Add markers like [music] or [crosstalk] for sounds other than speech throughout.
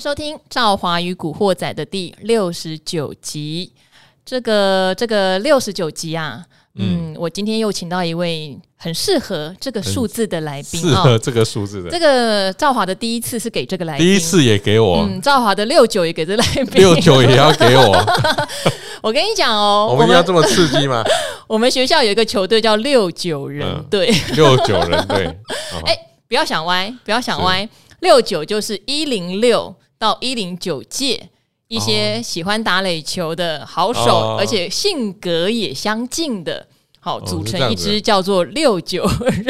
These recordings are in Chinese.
迎收听《赵华与古惑仔》的第六十九集。这个这个六十九集啊，嗯，嗯，我今天又请到一位很适合这个数字的来宾，适合这个数字的。这个赵华的第一次是给这个来宾，第一次也给我。嗯，赵华的六九也给这个来宾，六九也要给我。[laughs] 我跟你讲哦，我们要这么刺激吗？[laughs] 我们学校有一个球队叫六九人队，六九人队。[laughs] 哎，不要想歪，不要想歪。六九就是一零六到一零九届一些喜欢打垒球的好手，哦、而且性格也相近的，好、哦、组成一支叫做六九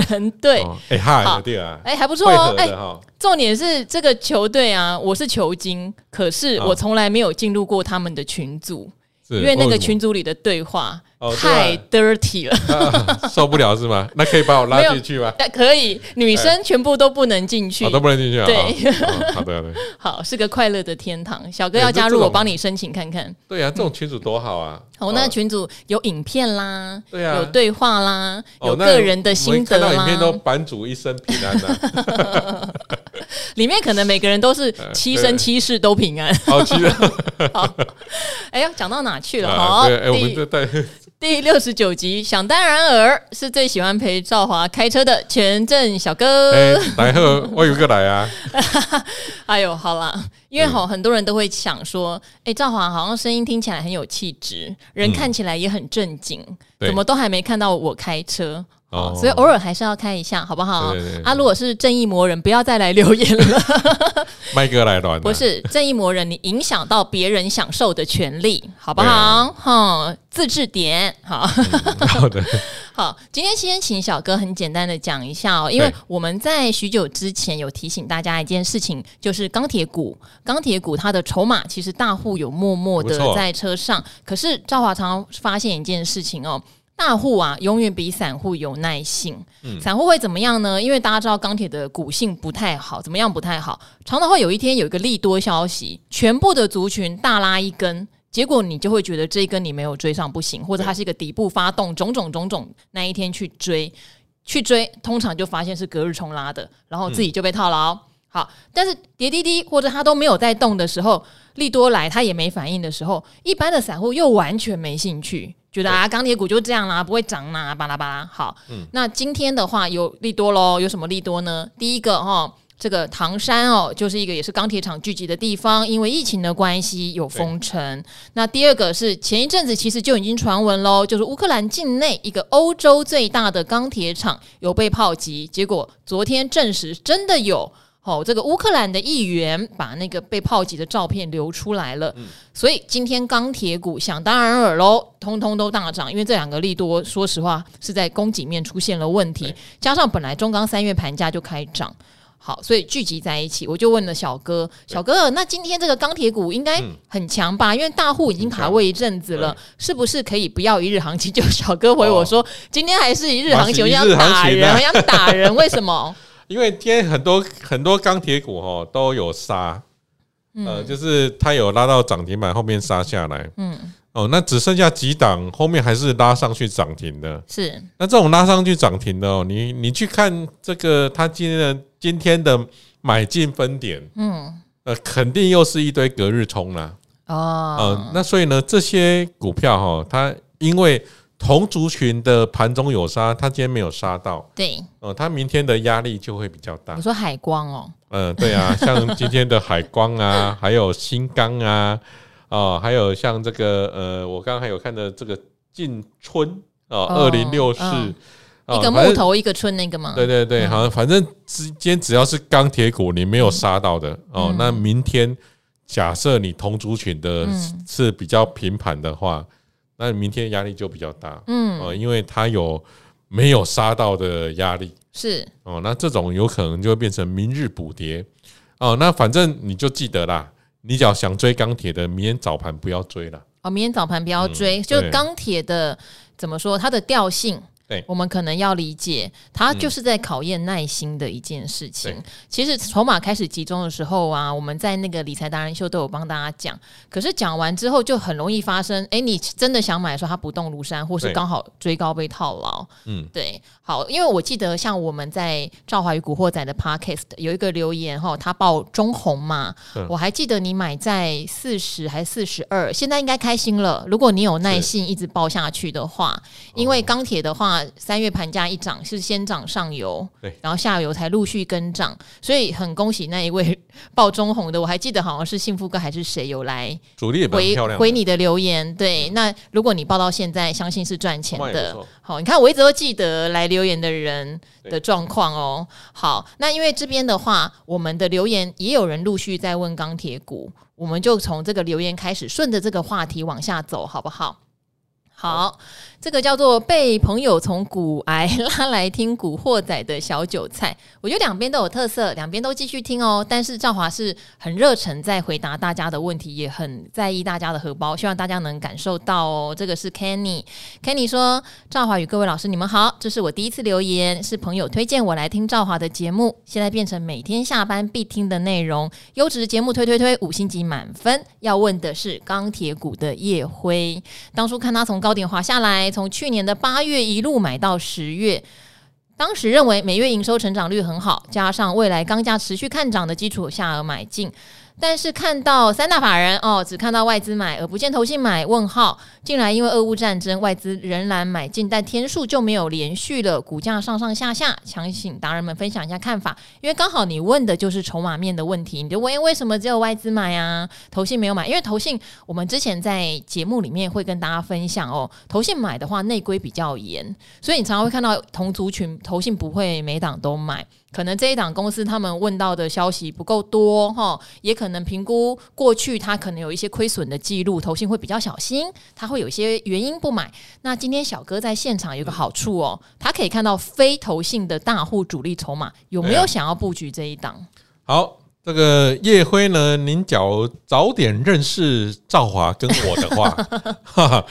人队。哎哈，对啊，哎还不错哦。哎，重点是这个球队啊，我是球精，可是我从来没有进入过他们的群组，因为那个群组里的对话。哦、太 dirty 了、啊，受不了是吗？[laughs] 那可以把我拉进去吗？可以，女生全部都不能进去，欸哦，都不能进去啊。对，哦、好的，好的，[laughs] 好，是个快乐的天堂。小哥要加入，我帮你申请看看。对啊，这种群组多好啊！哦，那群组有影片啦，对啊，有对话啦，有个人的心得啦。看到影片都版主一生平安的。[laughs] 里面可能每个人都是七生七世都平安。好，七生。好，哎呀，讲到哪去了？好，哎，我们这带。第六十九集，想当然尔是最喜欢陪赵华开车的全镇小哥。哎，来贺，我有个来啊！[laughs] 哎呦，好啦，因为好很多人都会想说，哎，赵华好像声音听起来很有气质，人看起来也很正经，怎么都还没看到我开车？哦，所以偶尔还是要开一下，好不好？对对对啊，如果是正义魔人，不要再来留言了。[laughs] 麦哥来乱，不是正义魔人，你影响到别人享受的权利，好不好？哈、啊，自制点，好。嗯、好的，[laughs] 好。今天先请小哥很简单的讲一下哦，因为我们在许久之前有提醒大家一件事情，就是钢铁股，钢铁股它的筹码其实大户有默默的在车上，可是赵华常常发现一件事情哦。大户啊，永远比散户有耐性。嗯，散户会怎么样呢？因为大家知道钢铁的股性不太好，怎么样不太好？常常会有一天有一个利多消息，全部的族群大拉一根，结果你就会觉得这一根你没有追上不行，或者它是一个底部发动，种种种种那一天去追，去追，通常就发现是隔日冲拉的，然后自己就被套牢。嗯、好，但是跌滴滴或者它都没有在动的时候，利多来它也没反应的时候，一般的散户又完全没兴趣。觉得啊，钢铁股就这样啦，不会涨啦，巴拉巴拉。好，嗯，那今天的话有利多喽，有什么利多呢？第一个哈，这个唐山哦，就是一个也是钢铁厂聚集的地方，因为疫情的关系有封城。那第二个是前一阵子其实就已经传闻喽，就是乌克兰境内一个欧洲最大的钢铁厂有被炮击，结果昨天证实真的有。好，这个乌克兰的议员把那个被炮击的照片流出来了，嗯、所以今天钢铁股想当然尔喽，通通都大涨，因为这两个利多，说实话是在供给面出现了问题，加上本来中钢三月盘价就开涨，好，所以聚集在一起，我就问了小哥，小哥，那今天这个钢铁股应该很强吧？因为大户已经卡位一阵子了，是不是可以不要一日行情？就小哥回我说，今天还是一日行情，我想打人，我想打人，为什么？因为今天很多很多钢铁股哦都有杀，嗯、呃，就是它有拉到涨停板后面杀下来，嗯，哦，那只剩下几档后面还是拉上去涨停的，是。那这种拉上去涨停的哦，你你去看这个它今天的今天的买进分点，嗯，呃，肯定又是一堆隔日冲啦，哦，呃，那所以呢，这些股票哈，它因为。同族群的盘中有杀，他今天没有杀到，对，哦、呃，他明天的压力就会比较大。你说海光哦，嗯、呃，对啊，[laughs] 像今天的海光啊，还有新钢啊，哦、呃，还有像这个呃，我刚刚还有看的这个进春哦，二零六四，一个木头一个春那个吗？对对对，好像反正之间只要是钢铁股，你没有杀到的、嗯、哦，那明天假设你同族群的是比较平盘的话。那明天压力就比较大，嗯，哦，因为它有没有杀到的压力是哦，那这种有可能就会变成明日补跌哦。那反正你就记得啦，你只要想追钢铁的，明天早盘不要追了。哦，明天早盘不要追，就钢铁的怎么说，它的调性对，我们可能要理解，它就是在考验耐心的一件事情。嗯、其实筹码开始集中的时候啊，我们在那个理财达人秀都有帮大家讲。可是讲完之后，就很容易发生，哎，你真的想买的时候，它不动如山，或是刚好追高被套牢。嗯，对。好，因为我记得像我们在赵华与古惑仔的 Podcast 有一个留言哈，他报中红嘛，嗯、我还记得你买在四十还是四十二，现在应该开心了。如果你有耐心一直报下去的话，因为钢铁的话。三月盘价一涨是先涨上游，对，然后下游才陆续跟涨，所以很恭喜那一位报中红的，我还记得好像是幸福哥还是谁有来主力回回你的留言，对，那如果你报到现在，相信是赚钱的。好，你看我一直都记得来留言的人的状况哦。好，那因为这边的话，我们的留言也有人陆续在问钢铁股，我们就从这个留言开始，顺着这个话题往下走，好不好？好。这个叫做被朋友从古癌拉来听古惑仔的小韭菜，我觉得两边都有特色，两边都继续听哦。但是赵华是很热忱在回答大家的问题，也很在意大家的荷包，希望大家能感受到哦。这个是 Kenny，Kenny 说：赵华与各位老师，你们好，这是我第一次留言，是朋友推荐我来听赵华的节目，现在变成每天下班必听的内容，优质的节目推推推，五星级满分。要问的是钢铁股的叶辉，当初看他从高点滑下来。从去年的八月一路买到十月，当时认为每月营收成长率很好，加上未来钢价持续看涨的基础下而买进。但是看到三大法人哦，只看到外资买而不见投信买，问号。近来因为俄乌战争，外资仍然买进，但天数就没有连续了，股价上上下下。想请达人们分享一下看法，因为刚好你问的就是筹码面的问题，你就问为什么只有外资买啊，投信没有买？因为投信我们之前在节目里面会跟大家分享哦，投信买的话内规比较严，所以你常常会看到同族群投信不会每档都买。可能这一档公司他们问到的消息不够多哈，也可能评估过去他可能有一些亏损的记录，投信会比较小心，他会有一些原因不买。那今天小哥在现场有个好处哦，他可以看到非投信的大户主力筹码有没有想要布局这一档。好，这个叶辉呢，您早早点认识赵华跟我的话，[laughs] 哈哈，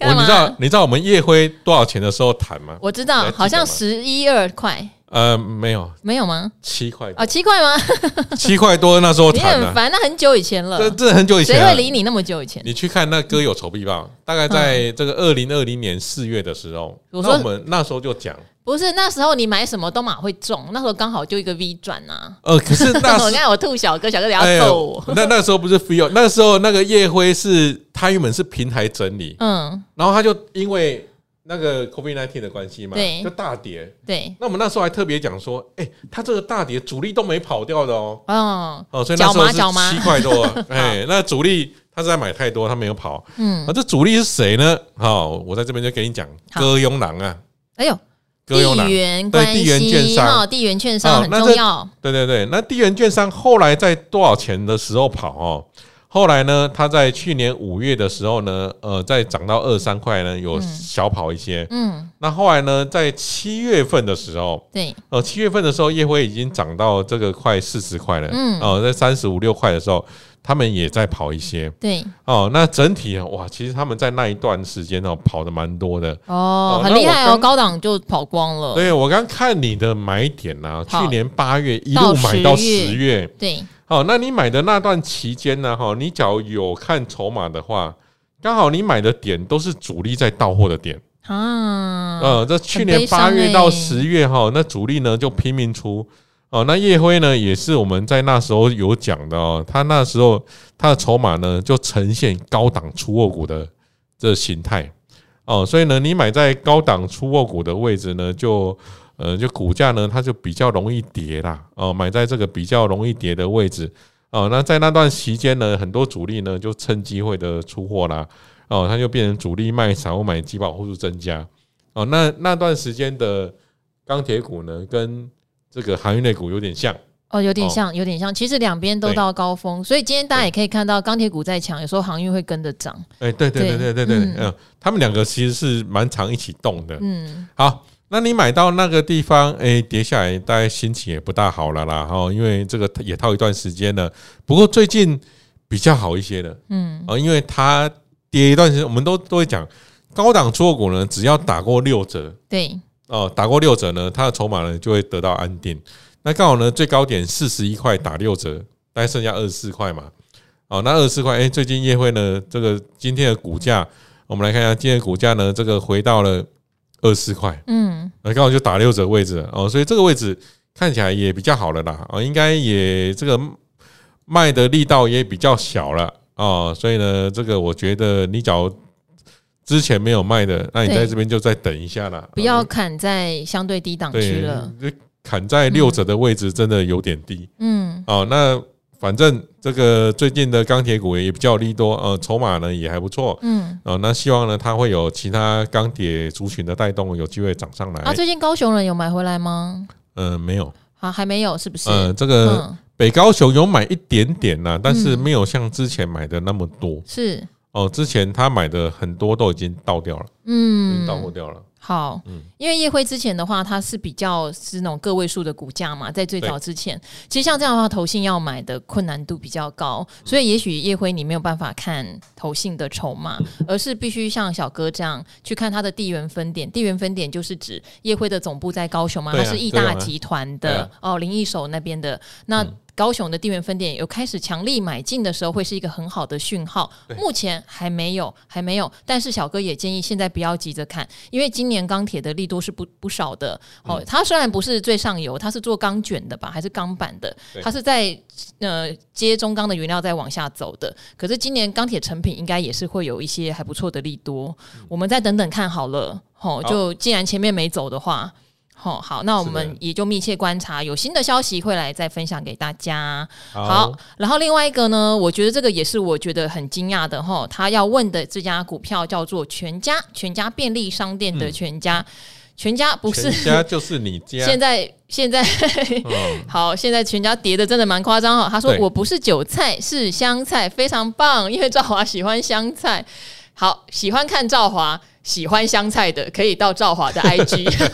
我你知道你知道我们叶辉多少钱的时候谈吗？我知道，好像十一二块。呃，没有，没有吗？七块啊，七块吗？[laughs] [laughs] 七块多那时候谈的，很烦，那很久以前了。这这很久以前，谁会理你那么久以前？你去看那歌有筹币吧，大概在这个二零二零年四月的时候，那我们那时候就讲，不是那时候你买什么都马会中，那时候刚好就一个 V 转啊。呃，可是那时候，你看我吐小哥，小哥要揍我。那那时候不是 free 哦，[laughs] 那时候那个夜辉是他原本是平台整理，嗯，然后他就因为。那个 COVID-19 的关系嘛，对，就大跌。对，那我们那时候还特别讲说，哎、欸，它这个大跌主力都没跑掉的哦。哦，哦，所以那时候是七块多。[laughs] 哎，那主力他是在买太多，他没有跑。嗯，啊，这主力是谁呢？好，我在这边就给你讲，歌咏郎啊。哎呦，歌地缘对，地缘券商，地缘券商很重要。对对对，那地缘券商后来在多少钱的时候跑哦？后来呢，它在去年五月的时候呢，呃，再涨到二三块呢，有小跑一些。嗯，嗯，那后来呢，在七月份的时候，对，呃，七月份的时候，夜辉已经涨到这个快四十块了。嗯，哦、呃，在三十五六块的时候，他们也在跑一些。对，哦，那整体哇，其实他们在那一段时间哦，跑的蛮多的。哦，呃、很厉害哦，高档就跑光了。对，我刚看你的买点呢、啊，去年八月一路买到十月。对。哦，那你买的那段期间呢？哈，你只要有看筹码的话，刚好你买的点都是主力在到货的点啊。呃，这去年八月到十月哈，那主力呢就拼命出。哦，那烨辉呢也是我们在那时候有讲的哦，他那时候他的筹码呢就呈现高档出货股的这形态。哦，所以呢，你买在高档出货股的位置呢，就。呃，就股价呢，它就比较容易跌啦。哦，买在这个比较容易跌的位置。哦，那在那段期间呢，很多主力呢就趁机会的出货啦。哦，它就变成主力卖，散户买，集保户数增加。哦，那那段时间的钢铁股呢，跟这个航运类股有点像。哦，有点像，有点像。其实两边都到高峰，所以今天大家也可以看到，钢铁股在强，有时候航运会跟着涨。哎，对对对对对对，嗯，他们两个其实是蛮常一起动的。嗯，好。那你买到那个地方，哎，跌下来，大概心情也不大好了啦，哈，因为这个也套一段时间了。不过最近比较好一些的，嗯，啊，因为它跌一段时间，我们都都会讲，高档出货股呢，只要打过六折，对哦，打过六折呢，它的筹码呢就会得到安定。那刚好呢，最高点四十一块打六折，大概剩下二十四块嘛。哦，那二十四块，哎，最近业辉呢，这个今天的股价，我们来看一下今天的股价呢，这个回到了二十四块，嗯，那刚好就打六折位置哦，所以这个位置看起来也比较好了啦，哦，应该也这个卖的力道也比较小了。哦，所以呢，这个我觉得你假如之前没有卖的，那你在这边就再等一下啦，不要砍在相对低档区了。砍在六折的位置真的有点低，嗯，哦，那反正这个最近的钢铁股也比较利多，呃，筹码呢也还不错，嗯，哦，那希望呢它会有其他钢铁族群的带动，有机会涨上来。啊，最近高雄人有买回来吗？嗯，没有，啊，还没有，是不是？呃，这个北高雄有买一点点呐，但是没有像之前买的那么多，是，哦，之前他买的很多都已经倒掉了，嗯，已经倒货掉了。好，嗯。因为叶辉之前的话，它是比较是那种个位数的股价嘛，在最早之前，其实像这样的话，投信要买的困难度比较高，所以也许叶辉你没有办法看投信的筹码，而是必须像小哥这样去看它的地缘分点。地缘分点就是指叶辉的总部在高雄嘛，它是义大集团的哦，林义手那边的。那。高雄的地缘分店有开始强力买进的时候，会是一个很好的讯号。目前还没有，还没有。但是小哥也建议现在不要急着看，因为今年钢铁的利多是不不少的。哦，它虽然不是最上游，它是做钢卷的吧，还是钢板的？它是在呃接中钢的原料再往下走的。可是今年钢铁成品应该也是会有一些还不错的利多。我们再等等看好了。哦，就既然前面没走的话。好，好，那我们也就密切观察，有新的消息会来再分享给大家。好，然后另外一个呢，我觉得这个也是我觉得很惊讶的哈。他要问的这家股票叫做全家，全家便利商店的全家，全家不是全家就是你家。[laughs] 现在现在 [laughs] 好，现在全家跌的真的蛮夸张哈。他说我不是韭菜，是香菜，非常棒，因为赵华喜欢香菜。好，喜欢看赵华。喜欢香菜的可以到赵华的 IG，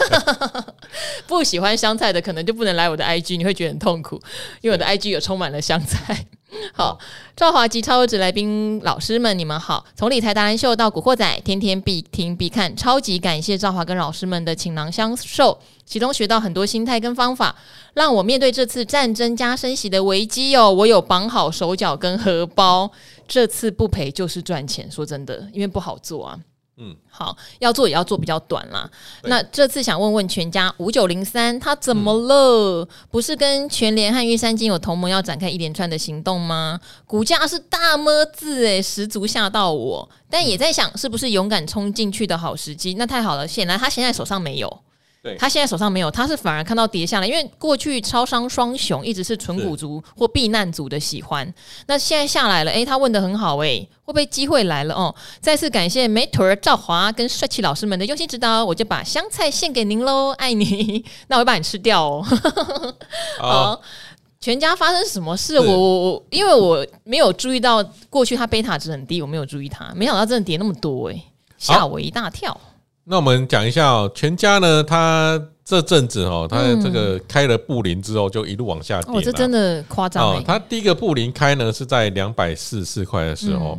[laughs] 不喜欢香菜的可能就不能来我的 IG，你会觉得很痛苦，因为我的 IG 有充满了香菜。好，赵华及超优质来宾老师们，你们好！从理财达人秀到古惑仔，天天必听必看，超级感谢赵华跟老师们的倾囊相授，其中学到很多心态跟方法，让我面对这次战争加升息的危机哦，我有绑好手脚跟荷包，这次不赔就是赚钱。说真的，因为不好做啊。嗯，好，要做也要做比较短啦。那这次想问问全家五九零三，他怎么了？嗯、不是跟全联和玉山金有同盟，要展开一连串的行动吗？股价是大么字诶，十足吓到我。但也在想，是不是勇敢冲进去的好时机？那太好了，显然他现在手上没有。对他现在手上没有，他是反而看到跌下来，因为过去超商双雄一直是纯股族或避难族的喜欢，那现在下来了，诶，他问的很好，诶，会不会机会来了哦？再次感谢美腿儿赵华跟帅气老师们的用心指导，我就把香菜献给您喽，爱你，[laughs] 那我会把你吃掉哦。好，全家发生什么事？我我我，因为我没有注意到过去它贝塔值很低，我没有注意它，没想到真的跌那么多，诶，吓我一大跳。那我们讲一下哦，全家呢，它这阵子哦，它这个开了布林之后，就一路往下跌。哦，这真的夸张哦。它第一个布林开呢是在两百四十四块的时候，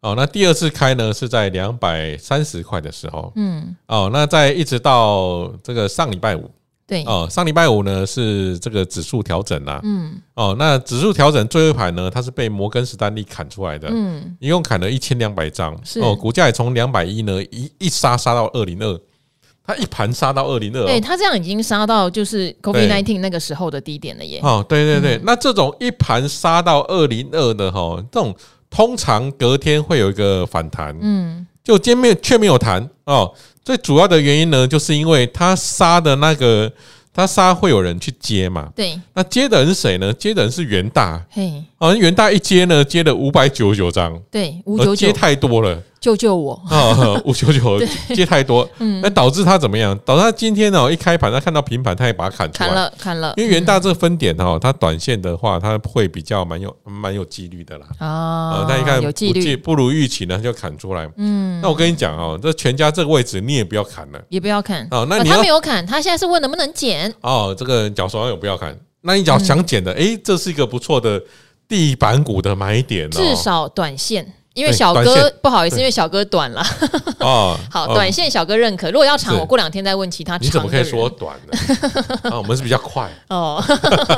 哦，那第二次开呢是在两百三十块的时候，嗯，哦，那在一直到这个上礼拜五。对。哦，上礼拜五呢是这个指数调整啦，嗯，哦，那指数调整最后一盘呢，它是被摩根士丹利砍出来的，嗯，一共砍了一千两百张，是。哦，股价也从两百一呢一一杀杀到二零二，它一盘杀到二零二，对，它这样已经杀到就是 COVID nineteen 那个时候的低点了耶，哦，对对对，嗯、那这种一盘杀到二零二的哈，这种通常隔天会有一个反弹，嗯，就今天却没有弹哦。最主要的原因呢，就是因为他杀的那个，他杀会有人去接嘛？对，那接的人是谁呢？接的人是元大，嘿，啊，元大一接呢，接了五百九十九张，对，五九九接太多了。救救我啊！五九九接太多，那导致他怎么样？导致他今天呢，一开盘他看到平盘，他也把它砍出来，砍了，砍了。因为元大这个分点哈，它短线的话，它会比较蛮有蛮有几率的啦。啊，那一看有几率不如预期呢，就砍出来。嗯，那我跟你讲哦，这全家这个位置你也不要砍了，也不要砍哦。那你他没有砍，他现在是问能不能减哦。这个脚手上有不要砍，那你脚想减的，哎，这是一个不错的地板股的买点哦，至少短线。因为小哥不好意思，因为小哥短了。[laughs] 哦，好，短线小哥认可。如果要长，我过两天再问其他。你怎么可以说短呢？[laughs] 啊，我们是比较快。哦，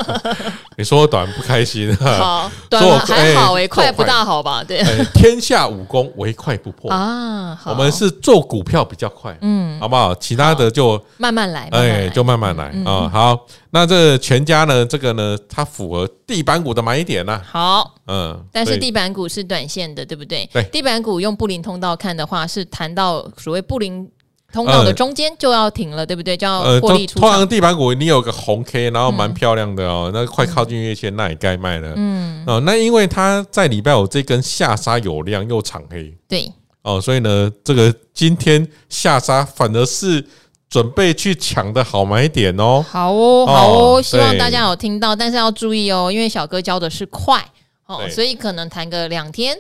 [laughs] 你说我短不开心。好，短还好诶，快不大好吧？对。天下武功唯快不破啊。我们是做股票比较快，嗯，好不好？其他的就慢慢来，哎，就慢慢来啊。好，那这全家呢？这个呢，它符合地板股的买点呢。好，嗯，但是地板股是短线的，对不对？对，地板股用布林通道看的话，是谈到所谓布林通道的中间就要停了，对不对？就要获利出场。通常地板股你有个红 K，然后蛮漂亮的哦，那快靠近月线，那也该卖了。嗯，哦，那因为它在礼拜五这根下杀有量又长黑，对，哦，所以呢，这个今天下杀反而是准备去抢的好买点哦。好哦，好哦，希望大家有听到，但是要注意哦，因为小哥教的是快哦，所以可能谈个两天。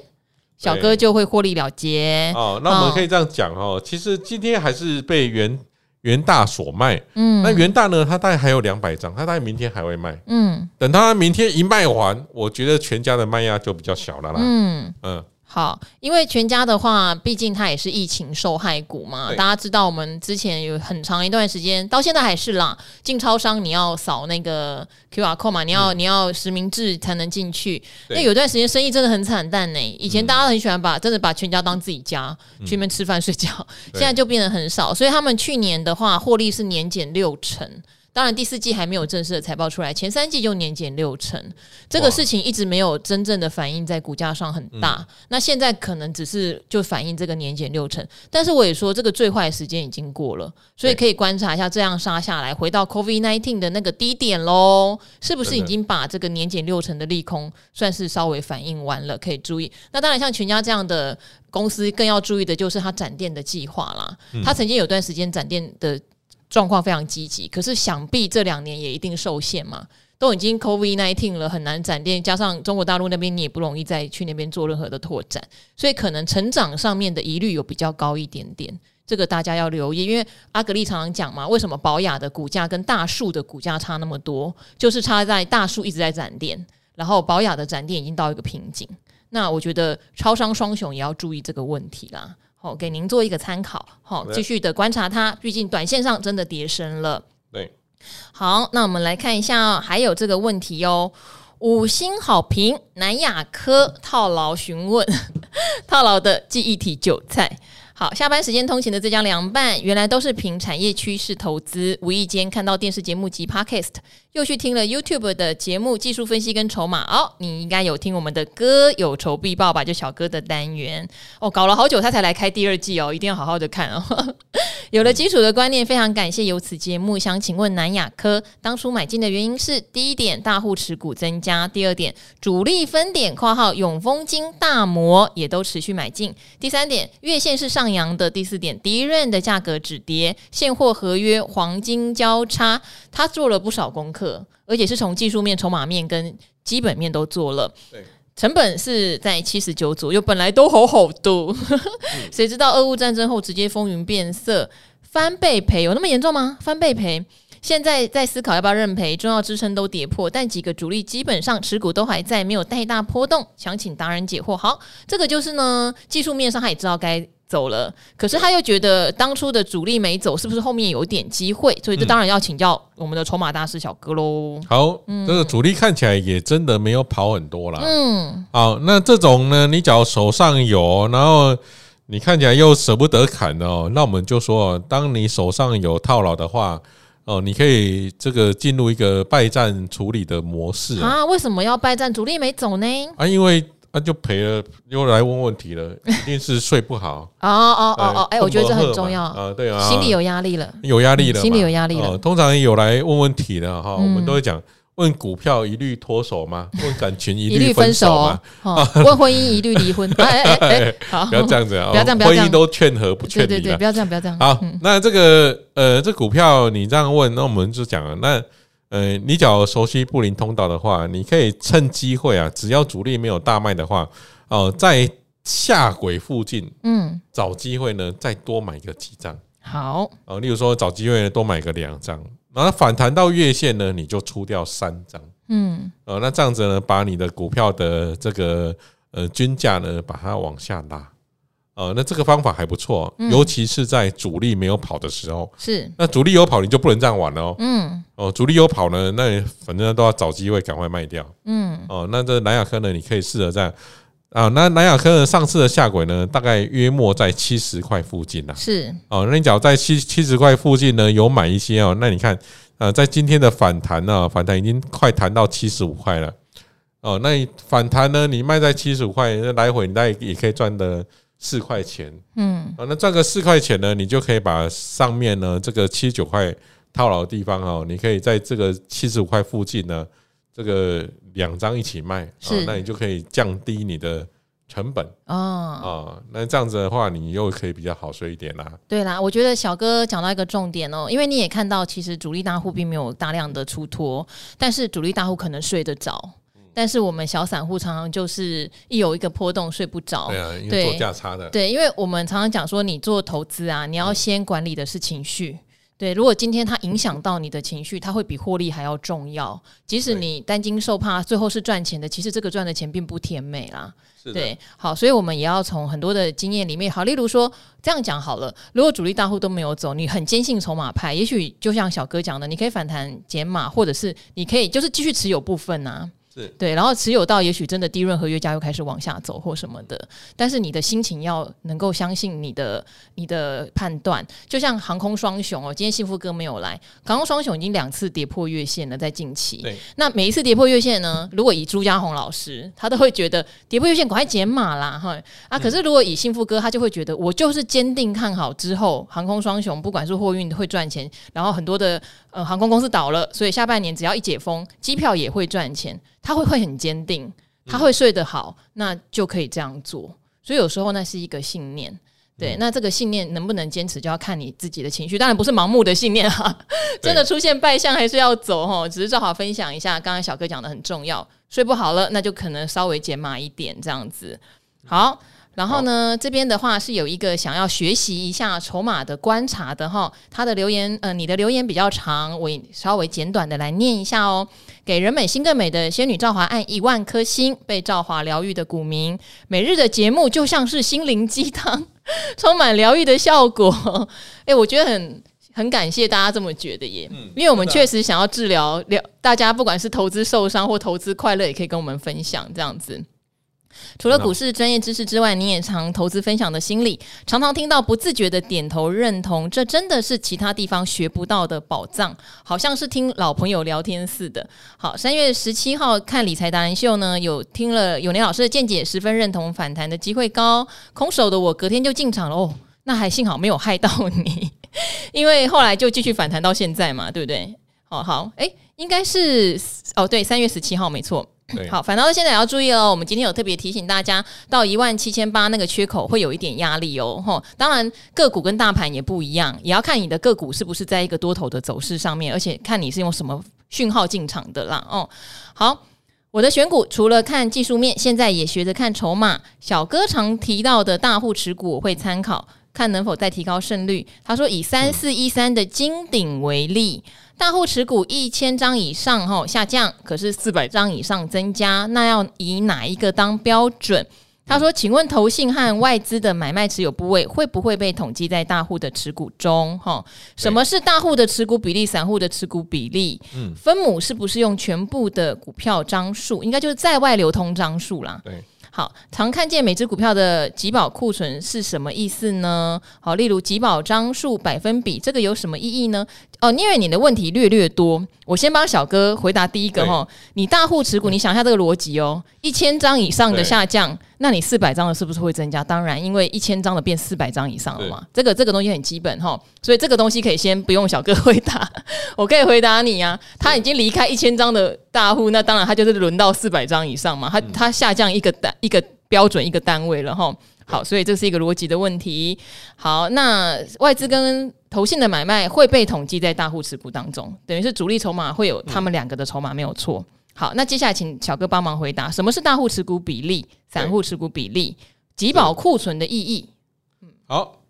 小哥就会获利了结哦。那我们可以这样讲哦，其实今天还是被元元大所卖。嗯，那元大呢，他大概还有两百张，他大概明天还会卖。嗯，等他明天一卖完，我觉得全家的卖压就比较小了啦。嗯嗯。好，因为全家的话，毕竟它也是疫情受害股嘛。大家知道，我们之前有很长一段时间，到现在还是啦。进超商你要扫那个 QR code 嘛，你要、嗯、你要实名制才能进去。那对有段时间生意真的很惨淡呢。以前大家很喜欢把真的把全家当自己家，嗯、去那边吃饭睡觉，现在就变得很少。所以他们去年的话，获利是年减六成。当然，第四季还没有正式的财报出来，前三季就年减六成，这个事情一直没有真正的反映在股价上很大。嗯、那现在可能只是就反映这个年减六成，但是我也说这个最坏的时间已经过了，所以可以观察一下这样杀下来，回到 COVID nineteen 的那个低点喽，是不是已经把这个年减六成的利空算是稍微反映完了？可以注意。那当然，像全家这样的公司更要注意的就是它展店的计划啦。它曾经有段时间展店的。状况非常积极，可是想必这两年也一定受限嘛，都已经 COVID-19 了，很难展店，加上中国大陆那边你也不容易再去那边做任何的拓展，所以可能成长上面的疑虑有比较高一点点，这个大家要留意。因为阿格力常常讲嘛，为什么宝雅的股价跟大树的股价差那么多，就是差在大树一直在展店，然后宝雅的展店已经到一个瓶颈。那我觉得超商双雄也要注意这个问题啦。好，给您做一个参考。好，继续的观察它，毕竟短线上真的跌深了。对，好，那我们来看一下，还有这个问题哦。五星好评，南亚科套牢询问，[laughs] 套牢的记忆体韭菜。好，下班时间通勤的浙江凉拌，原来都是凭产业趋势投资，无意间看到电视节目及 Podcast。又去听了 YouTube 的节目，技术分析跟筹码哦，你应该有听我们的歌有仇必报吧？就小哥的单元哦，搞了好久他才来开第二季哦，一定要好好的看哦。[laughs] 有了基础的观念，非常感谢有此节目。想请问南亚科当初买进的原因是：第一点，大户持股增加；第二点，主力分点（括号永丰金、大摩）也都持续买进；第三点，月线是上扬的；第四点，第一任的价格止跌，现货合约黄金交叉，他做了不少功课。而且是从技术面、筹码面跟基本面都做了。对，成本是在七十九左右，本来都好好多，[laughs] 谁知道俄乌战争后直接风云变色，翻倍赔有那么严重吗？翻倍赔，现在在思考要不要认赔，重要支撑都跌破，但几个主力基本上持股都还在，没有太大波动。想请达人解惑。好，这个就是呢，技术面上他也知道该。走了，可是他又觉得当初的主力没走，是不是后面有点机会？所以这当然要请教我们的筹码大师小哥喽。好，嗯、这个主力看起来也真的没有跑很多啦。嗯，好，那这种呢，你只要手上有，然后你看起来又舍不得砍哦，那我们就说，当你手上有套牢的话，哦，你可以这个进入一个败战处理的模式啊。为什么要败战？主力没走呢？啊，因为。那、啊、就赔了，又来问问题了，一定是睡不好。哦哦哦哦，哎，我觉得这很重要啊，对啊，心里有压力了，有压力了，心里有压力了。通常有来问问题的哈，我们都会讲，问股票一律脱手吗？问感情一律分手吗？问婚姻一律离婚？[laughs] 哎哎哎，好，不要这样子啊，[laughs] 不要这样，婚姻都劝和不劝离。对对对，不要这样，不要这样。好，那这个呃，这股票你这样问，那我们就讲了那。呃，你只要熟悉布林通道的话，你可以趁机会啊，只要主力没有大卖的话，哦、呃，在下轨附近，嗯，找机会呢，再多买个几张。好，啊、呃，例如说找机会呢，多买个两张，然后反弹到月线呢，你就出掉三张。嗯，呃，那这样子呢，把你的股票的这个呃均价呢把它往下拉。呃，那这个方法还不错，尤其是在主力没有跑的时候。是，那主力有跑，你就不能这样玩了哦。嗯。哦，主力有跑呢，那你反正都要找机会赶快卖掉。嗯。哦，那这南亚科呢，你可以试着在啊，那南亚科呢上次的下轨呢，大概约莫在七十块附近呐。是。哦，那你只要在七七十块附近呢有买一些哦，那你看，呃，在今天的反弹呢，反弹已经快弹到七十五块了。哦，那你反弹呢，你卖在七十五块，那来回你大概也可以赚的。四块钱，嗯，啊，那赚个四块钱呢，你就可以把上面呢这个七十九块套牢的地方哦，你可以在这个七十五块附近呢，这个两张一起卖，是，那你就可以降低你的成本。哦，啊，那这样子的话，你又可以比较好睡一点啦。对啦，我觉得小哥讲到一个重点哦，因为你也看到，其实主力大户并没有大量的出脱，但是主力大户可能睡得着。但是我们小散户常常就是一有一个波动睡不着，对啊，因为做价差的，对，因为我们常常讲说，你做投资啊，你要先管理的是情绪，对，如果今天它影响到你的情绪，它会比获利还要重要。即使你担惊受怕，最后是赚钱的，其实这个赚的钱并不甜美啦。对，好，所以我们也要从很多的经验里面，好，例如说这样讲好了，如果主力大户都没有走，你很坚信筹码派，也许就像小哥讲的，你可以反弹减码，或者是你可以就是继续持有部分啊。是对，然后持有到也许真的低润合约价又开始往下走或什么的，但是你的心情要能够相信你的你的判断，就像航空双雄哦，今天幸福哥没有来，航空双雄已经两次跌破月线了，在近期。那每一次跌破月线呢，如果以朱家红老师，他都会觉得跌破月线赶快减码啦，哈啊，可是如果以幸福哥，他就会觉得我就是坚定看好之后航空双雄，不管是货运会赚钱，然后很多的呃航空公司倒了，所以下半年只要一解封，机票也会赚钱。他会会很坚定，他会睡得好，嗯、那就可以这样做。所以有时候那是一个信念，对。嗯、那这个信念能不能坚持，就要看你自己的情绪。当然不是盲目的信念 [laughs] 哈，真的出现败象还是要走哈。只是正好分享一下，刚刚小哥讲的很重要。睡不好了，那就可能稍微减码一点这样子。好。然后呢，这边的话是有一个想要学习一下筹码的观察的哈，他的留言，呃，你的留言比较长，我稍微简短的来念一下哦。给人美心更美的仙女赵华按一万颗星，被赵华疗愈的股民，每日的节目就像是心灵鸡汤，[laughs] 充满疗愈的效果。哎，我觉得很很感谢大家这么觉得耶，嗯，因为我们确实想要治疗疗大家，不管是投资受伤或投资快乐，也可以跟我们分享这样子。除了股市专业知识之外，你也常投资分享的心理，常常听到不自觉的点头认同，这真的是其他地方学不到的宝藏，好像是听老朋友聊天似的。好，三月十七号看理财达人秀呢，有听了永年老师的见解，十分认同反弹的机会高，空手的我隔天就进场了哦，那还幸好没有害到你，[laughs] 因为后来就继续反弹到现在嘛，对不对？好好，诶，应该是哦，对，三月十七号没错。好，反倒是现在要注意哦。我们今天有特别提醒大家，到一万七千八那个缺口会有一点压力哦。吼，当然个股跟大盘也不一样，也要看你的个股是不是在一个多头的走势上面，而且看你是用什么讯号进场的啦。哦，好，我的选股除了看技术面，现在也学着看筹码。小哥常提到的大户持股，我会参考，看能否再提高胜率。他说以三四一三的金鼎为例。大户持股一千张以上哈下降，可是四百张以上增加，那要以哪一个当标准？他说：“请问投信和外资的买卖持有部位会不会被统计在大户的持股中？哈，什么是大户的持股比例？散户的持股比例？嗯，分母是不是用全部的股票张数？应该就是在外流通张数啦。对。”好，常看见每只股票的集保库存是什么意思呢？好，例如集保张数百分比，这个有什么意义呢？哦，因为你的问题略略多，我先帮小哥回答第一个哈。你大户持股，你想一下这个逻辑哦，一千张以上的下降，那你四百张的是不是会增加？当然，因为一千张的变四百张以上了嘛。这个这个东西很基本哈，所以这个东西可以先不用小哥回答，[laughs] 我可以回答你呀、啊。他已经离开一千张的大户，那当然他就是轮到四百张以上嘛。他他下降一个单。一个标准一个单位了哈，好，所以这是一个逻辑的问题。好，那外资跟投信的买卖会被统计在大户持股当中，等于是主力筹码会有他们两个的筹码没有错。好，那接下来请小哥帮忙回答，什么是大户持股比例、散户持股比例、集保库存的意义？好，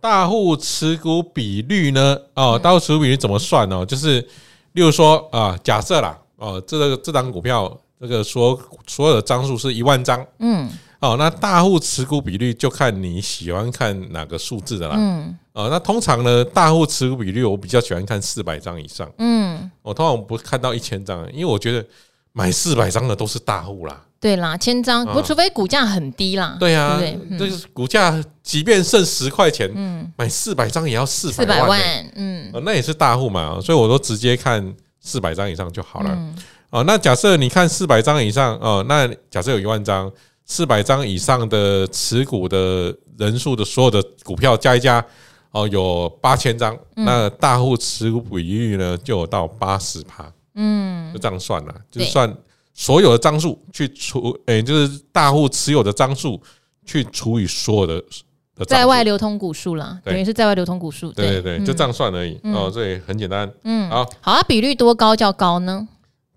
大户持股比率呢？哦，大户持股比率怎么算呢？就是，例如说啊，假设啦，哦，这个这张股票。这个所所有的张数是一万张，嗯，哦，那大户持股比率就看你喜欢看哪个数字的啦，嗯，哦，那通常呢，大户持股比率我比较喜欢看四百张以上，嗯，我通常不看到一千张，因为我觉得买四百张的都是大户啦，对啦，千张不，除非股价很低啦，对啊，对就是股价即便剩十块钱，嗯，买四百张也要四百万，嗯，那也是大户嘛，所以我都直接看四百张以上就好了。哦，那假设你看四百张以上哦，那假设有一万张，四百张以上的持股的人数的所有的股票加一加，哦，有八千张，那大户持股比率呢就有到八十趴，嗯，就这样算了，就是算所有的张数去除，诶，就是大户持有的张数去除以所有的在外流通股数啦，等于是在外流通股数，对。对对，就这样算而已哦，所以很简单，嗯，好，好啊，比率多高叫高呢？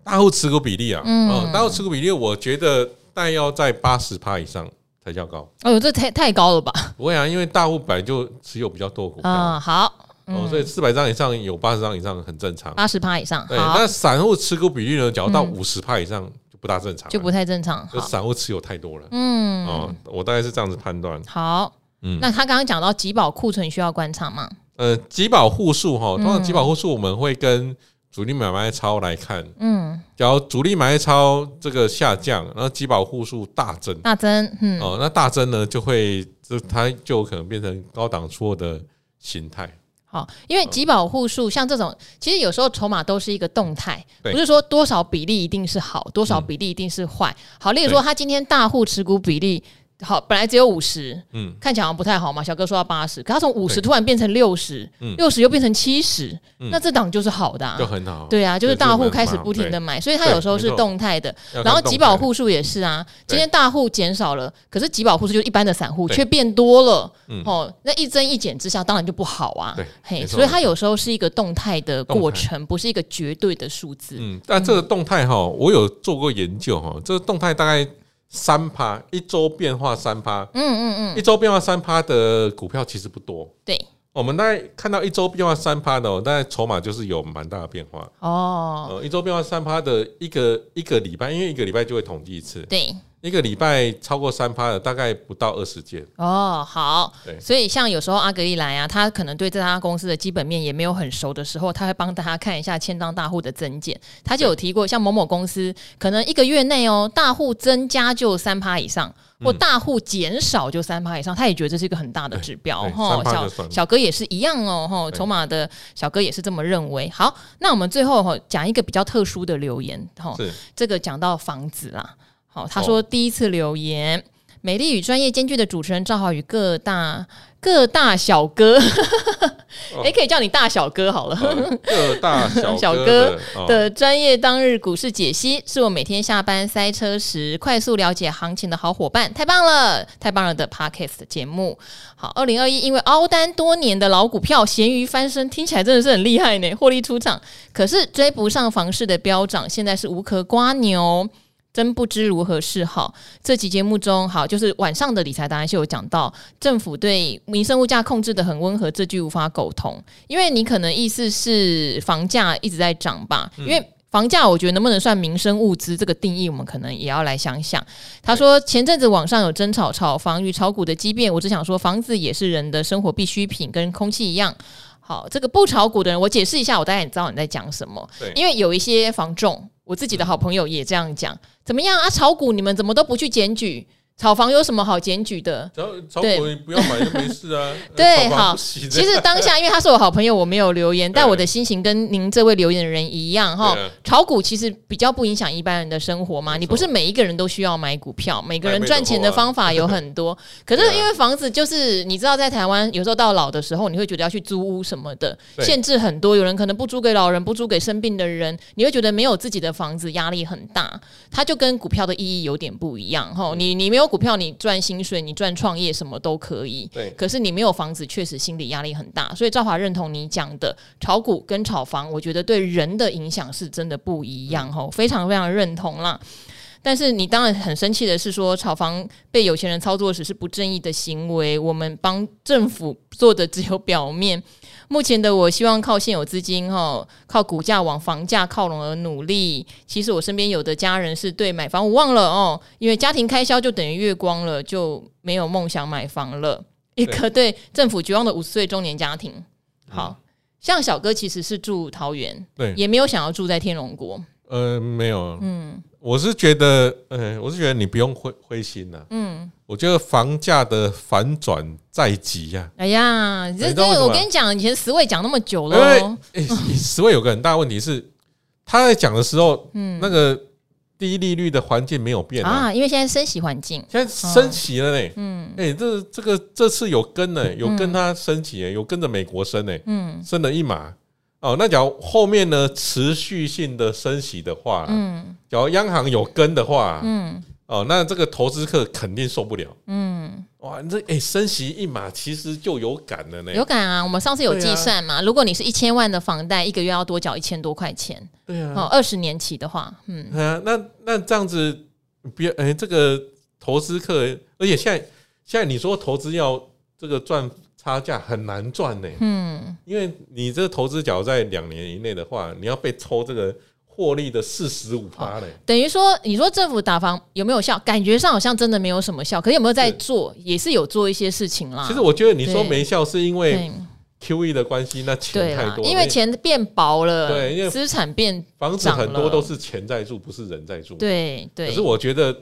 大户持股比例啊，嗯，大户持股比例，我觉得大概要在八十趴以上才叫高。哦呦，这太太高了吧？不会啊，因为大户本来就持有比较多股票嗯。好，哦，所以四百张以上有八十张以上很正常。八十趴以上，对。那散户持股比例呢？假如到五十趴以上就不大正常，就不太正常。就散户持有太多了。嗯，哦，我大概是这样子判断。好，嗯，那他刚刚讲到集保库存需要观察吗？呃，集保户数哈，通常集保户数我们会跟。主力买卖超来看，嗯，假如主力买卖超这个下降，然后集保户数大增，大增，嗯，哦，那大增呢，就会就它就有可能变成高档出货的形态。好，因为集保户数像这种，其实有时候筹码都是一个动态，不是说多少比例一定是好，多少比例一定是坏。好，例如说他今天大户持股比例。好，本来只有五十，嗯，看起来好像不太好嘛。小哥说要八十，可他从五十突然变成六十，六十又变成七十，那这档就是好的，啊，就很好。对啊，就是大户开始不停的买，所以它有时候是动态的。然后集保户数也是啊，今天大户减少了，可是集保户数就一般的散户却变多了，哦，那一增一减之下，当然就不好啊。对，嘿，所以它有时候是一个动态的过程，不是一个绝对的数字。嗯，但这个动态哈，我有做过研究哈，这个动态大概。三趴一周变化三趴，嗯嗯嗯，一周变化三趴的股票其实不多。对，我们大概看到一周变化三趴的，大概筹码就是有蛮大的变化。哦，一周变化三趴的一个一个礼拜，因为一个礼拜就会统计一次。对。一个礼拜超过三趴的大概不到二十件哦，好，对，所以像有时候阿格一来啊，他可能对这家公司的基本面也没有很熟的时候，他会帮大家看一下千张大户的增减。他就有提过，像某某公司可能一个月内哦，大户增加就三趴以上，或大户减少就三趴以上，他也觉得这是一个很大的指标哈。小小哥也是一样哦，哈，筹码的小哥也是这么认为。好，那我们最后哈讲一个比较特殊的留言哈，是这个讲到房子啦。好，他说第一次留言，美丽与专业兼具的主持人赵豪与各大各大小哥，哎，可以叫你大小哥好了。各大小哥 [laughs] 的专业当日股市解析，是我每天下班塞车时快速了解行情的好伙伴，太棒了，太棒了的 Podcast 节目。好，二零二一因为凹单多年的老股票咸鱼翻身，听起来真的是很厉害呢，获利出场，可是追不上房市的飙涨，现在是无壳蜗牛。真不知如何是好。这期节目中，好就是晚上的理财达人秀有讲到，政府对民生物价控制的很温和，这句无法苟同。因为你可能意思是房价一直在涨吧？因为房价，我觉得能不能算民生物资这个定义，我们可能也要来想想。他说前阵子网上有争吵炒房与炒股的激辩，我只想说，房子也是人的生活必需品，跟空气一样。好，这个不炒股的人，我解释一下，我大概也知道你在讲什么。因为有一些房仲。我自己的好朋友也这样讲，怎么样啊？炒股你们怎么都不去检举？炒房有什么好检举的？炒炒股你不要买就没事啊。[laughs] 对，好，其实当下因为他是我好朋友，我没有留言，[laughs] 但我的心情跟您这位留言的人一样哈。炒股其实比较不影响一般人的生活嘛，你不是每一个人都需要买股票，每个人赚钱的方法有很多。[laughs] 可是因为房子就是你知道，在台湾有时候到老的时候，你会觉得要去租屋什么的，限制很多。有人可能不租给老人，不租给生病的人，你会觉得没有自己的房子压力很大。它就跟股票的意义有点不一样哈。你你没有。股票你赚薪水，你赚创业什么都可以。对，可是你没有房子，确实心理压力很大。所以赵华认同你讲的，炒股跟炒房，我觉得对人的影响是真的不一样哦，非常非常认同啦。但是你当然很生气的是说，炒房被有钱人操作时是不正义的行为。我们帮政府做的只有表面。目前的我希望靠现有资金哈，靠股价往房价靠拢而努力。其实我身边有的家人是对买房无望了哦，因为家庭开销就等于月光了，就没有梦想买房了。一个对政府绝望的五十岁中年家庭，好像小哥其实是住桃园，对，也没有想要住在天龙国。呃，没有，嗯，我是觉得，嗯，我是觉得你不用灰灰心呐，嗯，我觉得房价的反转在即呀。哎呀，这这我跟你讲，以前十位讲那么久了，哎，十位有个很大问题是，他在讲的时候，嗯，那个低利率的环境没有变啊，因为现在升息环境，现在升息了呢，嗯，哎，这这个这次有跟呢，有跟他升息，有跟着美国升呢，嗯，升了一码。哦，那假如后面呢持续性的升息的话，嗯，假如央行有跟的话，嗯，哦，那这个投资客肯定受不了，嗯，哇，你这哎升息一码其实就有感了呢，有感啊，我们上次有计算嘛，如果你是一千万的房贷，一个月要多缴一千多块钱，对啊，哦，二十年期的话，嗯，对啊，那那这样子，别哎，这个投资客，而且现在现在你说投资要这个赚。差价很难赚呢，嗯，因为你这个投资，假如在两年以内的话，你要被抽这个获利的四十五趴嘞，等于说，你说政府打房有没有效？感觉上好像真的没有什么效，可是有没有在做？也是有做一些事情啦。其实我觉得你说没效，是因为 QE 的关系，那钱太多，因为钱变薄了，对，因为资产变房子很多都是钱在住，不是人在住，对对。可是我觉得。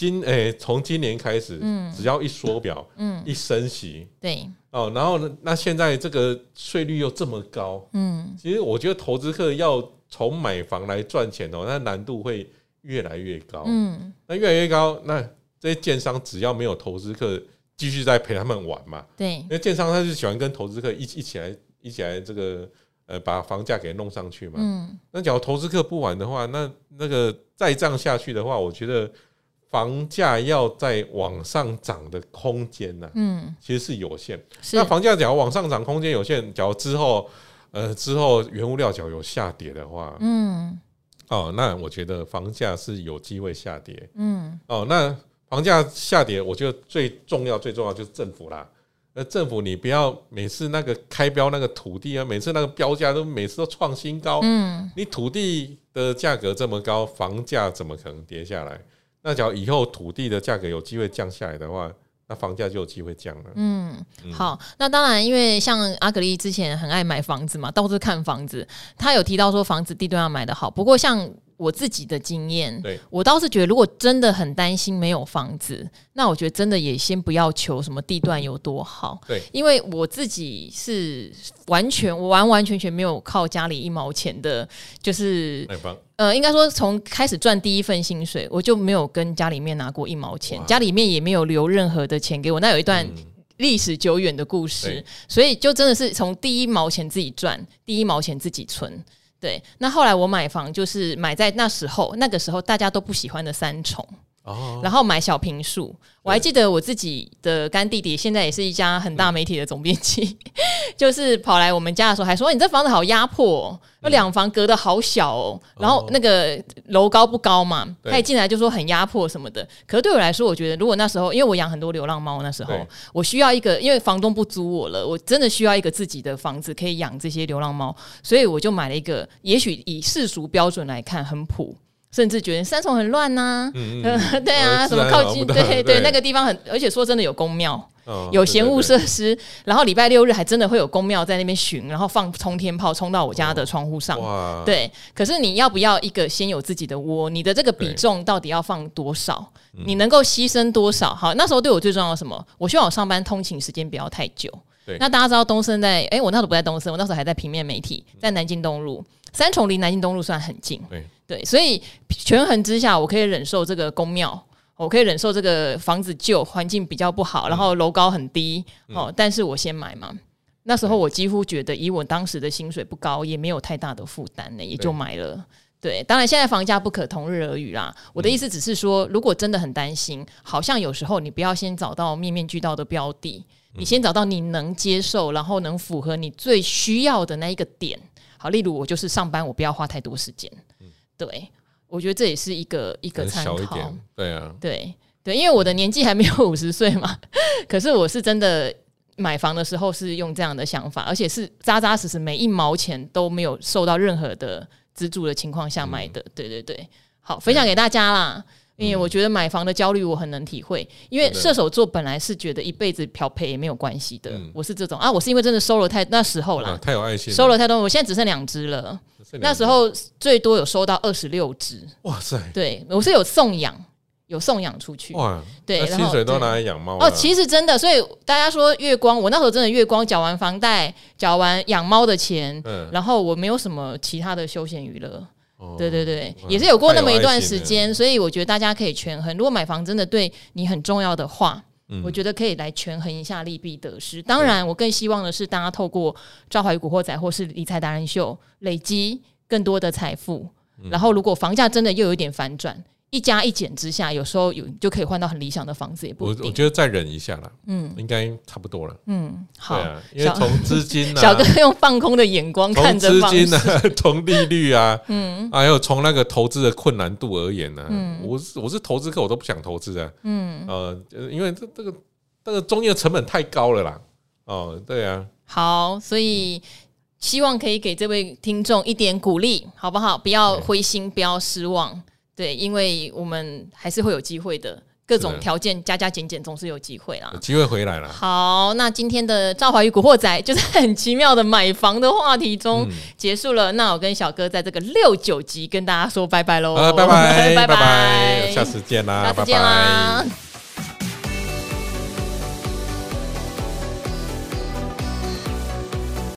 今诶，从今年开始，嗯，只要一缩表，嗯，一升息，对，哦，然后呢，那现在这个税率又这么高，嗯，其实我觉得投资客要从买房来赚钱哦，那难度会越来越高，嗯，那越来越高，那这些建商只要没有投资客继续在陪他们玩嘛，对，因为建商他就喜欢跟投资客一一起来一起来这个呃把房价给弄上去嘛，嗯，那假如投资客不玩的话，那那个再这样下去的话，我觉得。房价要再往上涨的空间呢，嗯，其实是有限。那房价假如往上涨空间有限，假如之后，呃，之后原物料假如有下跌的话，嗯，哦，那我觉得房价是有机会下跌，嗯，哦，那房价下跌，我觉得最重要最重要就是政府啦。那政府你不要每次那个开标那个土地啊，每次那个标价都每次都创新高，嗯，你土地的价格这么高，房价怎么可能跌下来？那假如以后土地的价格有机会降下来的话，那房价就有机会降了。嗯，好，那当然，因为像阿格丽之前很爱买房子嘛，到处看房子，他有提到说房子地段要买的好。不过像我自己的经验，对我倒是觉得，如果真的很担心没有房子，那我觉得真的也先不要求什么地段有多好。对，因为我自己是完全，我完完全全没有靠家里一毛钱的，就是。呃，应该说从开始赚第一份薪水，我就没有跟家里面拿过一毛钱，家里面也没有留任何的钱给我。那有一段历史久远的故事，所以就真的是从第一毛钱自己赚，第一毛钱自己存。对，那后来我买房就是买在那时候，那个时候大家都不喜欢的三重，哦，然后买小平数。我还记得我自己的干弟弟，现在也是一家很大媒体的总编辑，[laughs] 就是跑来我们家的时候，还说：“你这房子好压迫哦，那两房隔得好小哦。”然后那个楼高不高嘛，他一进来就说很压迫什么的。可是对我来说，我觉得如果那时候，因为我养很多流浪猫，那时候我需要一个，因为房东不租我了，我真的需要一个自己的房子可以养这些流浪猫，所以我就买了一个，也许以世俗标准来看很普。甚至觉得三重很乱呐、啊，嗯嗯、对啊，什么靠近，对对，对，那个地方很，而且说真的有宫庙，哦、有闲物设施，然后礼拜六日还真的会有宫庙在那边巡，然后放冲天炮冲到我家的窗户上，哦、对。可是你要不要一个先有自己的窝？你的这个比重到底要放多少？你能够牺牲多少？好，那时候对我最重要的什么？我希望我上班通勤时间不要太久。那大家知道东森在，哎、欸，我那时候不在东森，我那时候还在平面媒体，在南京东路。三重离南京东路算很近，对对，所以权衡之下，我可以忍受这个宫庙，我可以忍受这个房子旧，环境比较不好，然后楼高很低，哦、嗯，但是我先买嘛。那时候我几乎觉得，以我当时的薪水不高，也没有太大的负担呢，也就买了。对，对，当然现在房价不可同日而语啦。我的意思只是说，如果真的很担心，好像有时候你不要先找到面面俱到的标的，你先找到你能接受，然后能符合你最需要的那一个点。好，例如我就是上班，我不要花太多时间。嗯、对，我觉得这也是一个一个参考。对啊，对对，因为我的年纪还没有五十岁嘛，可是我是真的买房的时候是用这样的想法，而且是扎扎实实每一毛钱都没有受到任何的资助的情况下买的。嗯、对对对，好，分享给大家啦。因为我觉得买房的焦虑我很能体会，因为射手座本来是觉得一辈子漂赔也没有关系的，我是这种。啊，我是因为真的收了太那时候啦，太有爱心，收了太多，我现在只剩两只了，那时候最多有收到二十六只，哇塞，对我是有送养，有送养出去，哇，对，薪水都拿来养猫哦，其实真的，所以大家说月光，我那时候真的月光缴完房贷，缴完养猫的钱，然后我没有什么其他的休闲娱乐。对对对，也是有过那么一段时间，所以我觉得大家可以权衡。如果买房真的对你很重要的话，嗯、我觉得可以来权衡一下利弊得失。当然，我更希望的是大家透过《赵怀玉古惑仔》或是理财达人秀累积更多的财富。然后，如果房价真的又有一点反转。一加一减之下，有时候有就可以换到很理想的房子，也不一定。我我觉得再忍一下啦，嗯，应该差不多了。嗯，好，啊、因为从资金、啊，[laughs] 小哥用放空的眼光看着资金呢、啊，[laughs] 从利率啊，嗯，还有从那个投资的困难度而言呢、啊，嗯，我是我是投资客，我都不想投资啊，嗯，呃，因为这这个这个中间的成本太高了啦，哦，对啊，好，所以希望可以给这位听众一点鼓励，好不好？不要灰心，不要失望。对，因为我们还是会有机会的，各种条件加加减减，总是有机会啦。有机会回来了。好，那今天的赵怀玉古惑仔就是很奇妙的买房的话题中结束了。嗯、那我跟小哥在这个六九集跟大家说拜拜喽，拜拜 [laughs] 拜拜，下次见啦，下次见啦。拜拜。